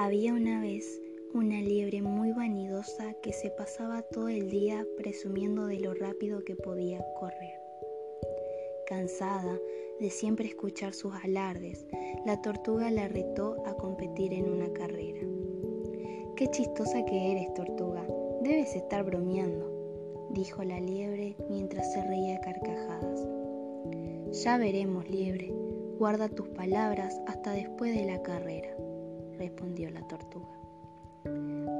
Había una vez una liebre muy vanidosa que se pasaba todo el día presumiendo de lo rápido que podía correr. Cansada de siempre escuchar sus alardes, la tortuga la retó a competir en una carrera. Qué chistosa que eres, tortuga. Debes estar bromeando, dijo la liebre mientras se reía a carcajadas. Ya veremos, liebre. Guarda tus palabras hasta después de la carrera respondió la tortuga.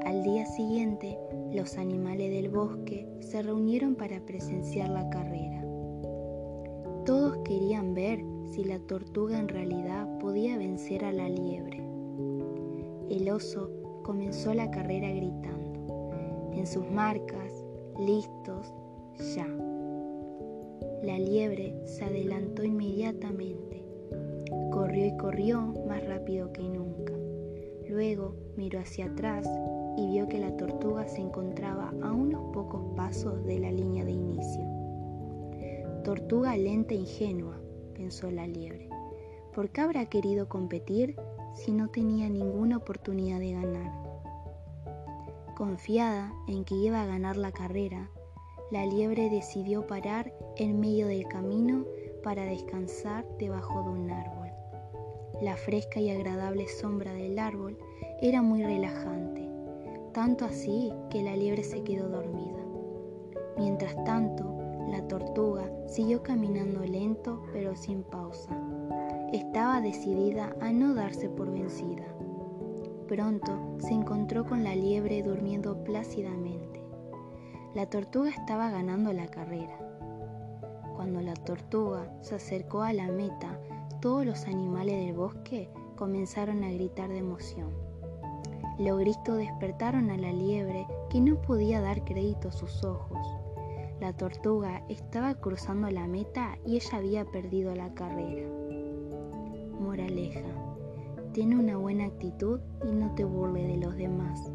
Al día siguiente, los animales del bosque se reunieron para presenciar la carrera. Todos querían ver si la tortuga en realidad podía vencer a la liebre. El oso comenzó la carrera gritando, en sus marcas, listos, ya. La liebre se adelantó inmediatamente, corrió y corrió más rápido que nunca. Luego miró hacia atrás y vio que la tortuga se encontraba a unos pocos pasos de la línea de inicio. Tortuga lenta e ingenua, pensó la liebre. ¿Por qué habrá querido competir si no tenía ninguna oportunidad de ganar? Confiada en que iba a ganar la carrera, la liebre decidió parar en medio del camino para descansar debajo de un árbol. La fresca y agradable sombra del árbol era muy relajante, tanto así que la liebre se quedó dormida. Mientras tanto, la tortuga siguió caminando lento pero sin pausa. Estaba decidida a no darse por vencida. Pronto se encontró con la liebre durmiendo plácidamente. La tortuga estaba ganando la carrera. Cuando la tortuga se acercó a la meta, todos los animales del bosque comenzaron a gritar de emoción. Los gritos despertaron a la liebre que no podía dar crédito a sus ojos. La tortuga estaba cruzando la meta y ella había perdido la carrera. Moraleja. Tiene una buena actitud y no te burle de los demás.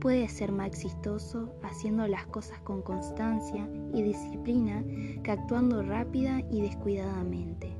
Puedes ser más exitoso haciendo las cosas con constancia y disciplina que actuando rápida y descuidadamente.